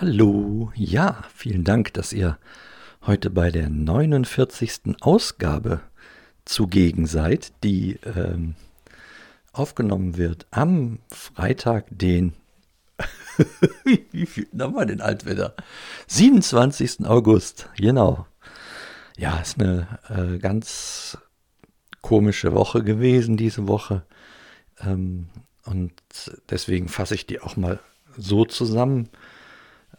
Hallo, ja, vielen Dank, dass ihr heute bei der 49. Ausgabe zugegen seid, die ähm, aufgenommen wird am Freitag, den wie viel nochmal den Altwetter? 27. August, genau. Ja, ist eine äh, ganz komische Woche gewesen, diese Woche. Ähm, und deswegen fasse ich die auch mal so zusammen.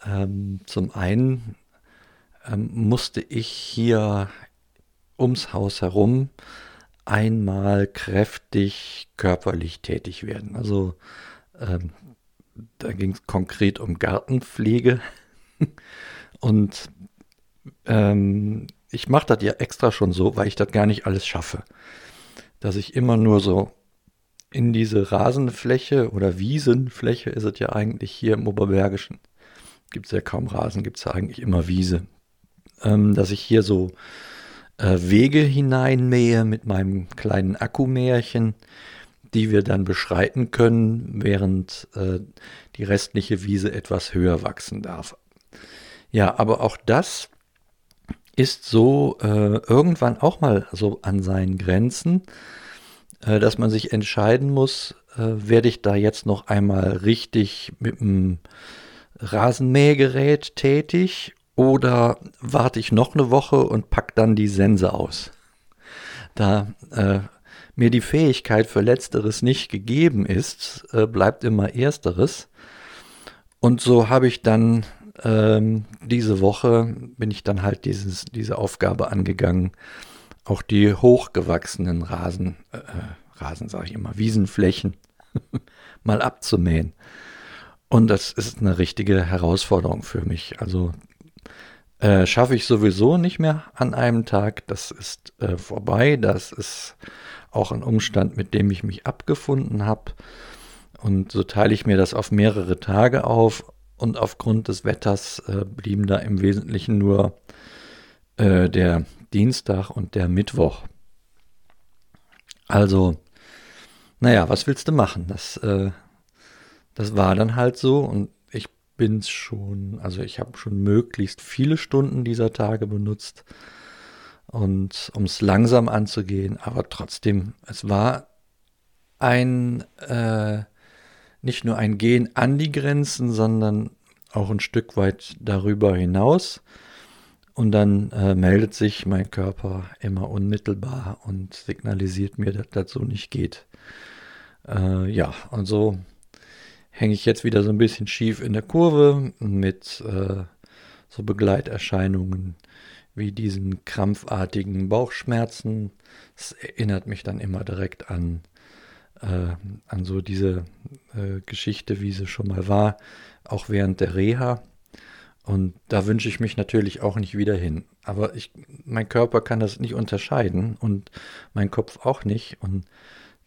Ähm, zum einen ähm, musste ich hier ums Haus herum einmal kräftig körperlich tätig werden. Also ähm, da ging es konkret um Gartenpflege. Und ähm, ich mache das ja extra schon so, weil ich das gar nicht alles schaffe. Dass ich immer nur so in diese Rasenfläche oder Wiesenfläche ist es ja eigentlich hier im Oberbergischen gibt es ja kaum Rasen, gibt es ja eigentlich immer Wiese. Ähm, dass ich hier so äh, Wege hineinmähe mit meinem kleinen Akkumärchen, die wir dann beschreiten können, während äh, die restliche Wiese etwas höher wachsen darf. Ja, aber auch das ist so äh, irgendwann auch mal so an seinen Grenzen, äh, dass man sich entscheiden muss, äh, werde ich da jetzt noch einmal richtig mit dem Rasenmähgerät tätig oder warte ich noch eine Woche und pack dann die Sense aus? Da äh, mir die Fähigkeit für Letzteres nicht gegeben ist, äh, bleibt immer Ersteres. Und so habe ich dann ähm, diese Woche, bin ich dann halt dieses, diese Aufgabe angegangen, auch die hochgewachsenen Rasen, äh, äh Rasen sage ich immer, Wiesenflächen mal abzumähen. Und das ist eine richtige Herausforderung für mich. Also äh, schaffe ich sowieso nicht mehr an einem Tag. Das ist äh, vorbei. Das ist auch ein Umstand, mit dem ich mich abgefunden habe. Und so teile ich mir das auf mehrere Tage auf. Und aufgrund des Wetters äh, blieben da im Wesentlichen nur äh, der Dienstag und der Mittwoch. Also, naja, was willst du machen? Das äh, das war dann halt so und ich bin schon, also ich habe schon möglichst viele Stunden dieser Tage benutzt und um es langsam anzugehen, aber trotzdem, es war ein, äh, nicht nur ein Gehen an die Grenzen, sondern auch ein Stück weit darüber hinaus. Und dann äh, meldet sich mein Körper immer unmittelbar und signalisiert mir, dass das so nicht geht. Äh, ja, und so hänge ich jetzt wieder so ein bisschen schief in der Kurve mit äh, so Begleiterscheinungen wie diesen krampfartigen Bauchschmerzen. Das erinnert mich dann immer direkt an, äh, an so diese äh, Geschichte, wie sie schon mal war, auch während der Reha. Und da wünsche ich mich natürlich auch nicht wieder hin. Aber ich, mein Körper kann das nicht unterscheiden und mein Kopf auch nicht. Und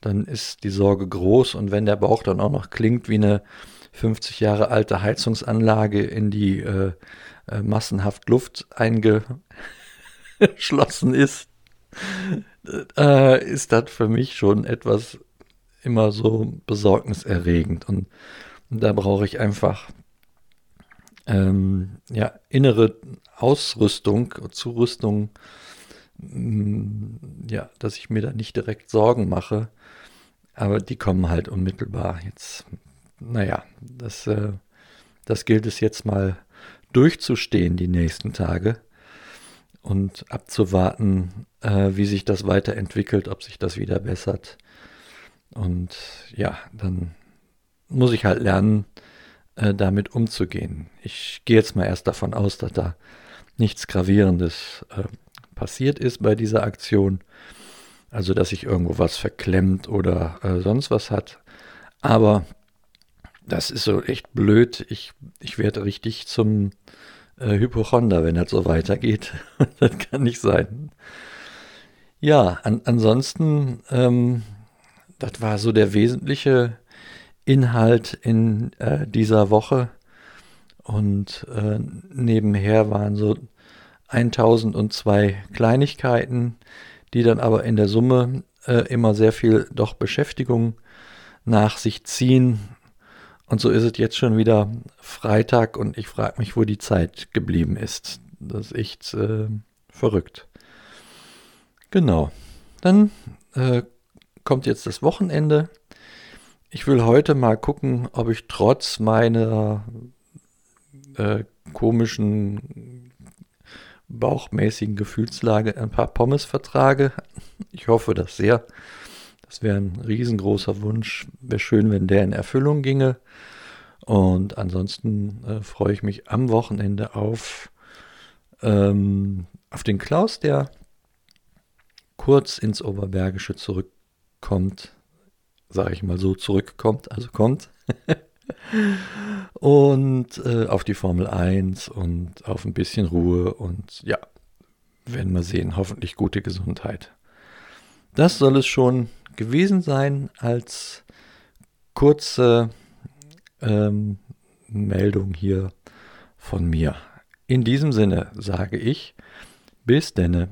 dann ist die Sorge groß und wenn der Bauch dann auch noch klingt wie eine 50 Jahre alte Heizungsanlage, in die äh, äh, massenhaft Luft eingeschlossen ist, äh, ist das für mich schon etwas immer so besorgniserregend. Und, und da brauche ich einfach ähm, ja, innere Ausrüstung, Zurüstung, ja, dass ich mir da nicht direkt Sorgen mache, aber die kommen halt unmittelbar. Jetzt, naja, das, äh, das gilt es jetzt mal durchzustehen die nächsten Tage und abzuwarten, äh, wie sich das weiterentwickelt, ob sich das wieder bessert. Und ja, dann muss ich halt lernen, äh, damit umzugehen. Ich gehe jetzt mal erst davon aus, dass da nichts Gravierendes äh, passiert ist bei dieser Aktion. Also, dass sich irgendwo was verklemmt oder äh, sonst was hat. Aber das ist so echt blöd. Ich, ich werde richtig zum äh, Hypochonder, wenn das so weitergeht. das kann nicht sein. Ja, an, ansonsten, ähm, das war so der wesentliche Inhalt in äh, dieser Woche. Und äh, nebenher waren so 1002 Kleinigkeiten, die dann aber in der Summe äh, immer sehr viel doch Beschäftigung nach sich ziehen. Und so ist es jetzt schon wieder Freitag und ich frage mich, wo die Zeit geblieben ist. Das ist echt äh, verrückt. Genau. Dann äh, kommt jetzt das Wochenende. Ich will heute mal gucken, ob ich trotz meiner äh, komischen bauchmäßigen Gefühlslage ein paar Pommes vertrage. Ich hoffe das sehr. Das wäre ein riesengroßer Wunsch. Wäre schön, wenn der in Erfüllung ginge. Und ansonsten äh, freue ich mich am Wochenende auf, ähm, auf den Klaus, der kurz ins Oberbergische zurückkommt. Sage ich mal so, zurückkommt, also kommt. und äh, auf die Formel 1 und auf ein bisschen Ruhe und ja, werden wir sehen, hoffentlich gute Gesundheit. Das soll es schon gewesen sein als kurze ähm, Meldung hier von mir. In diesem Sinne sage ich, bis denne.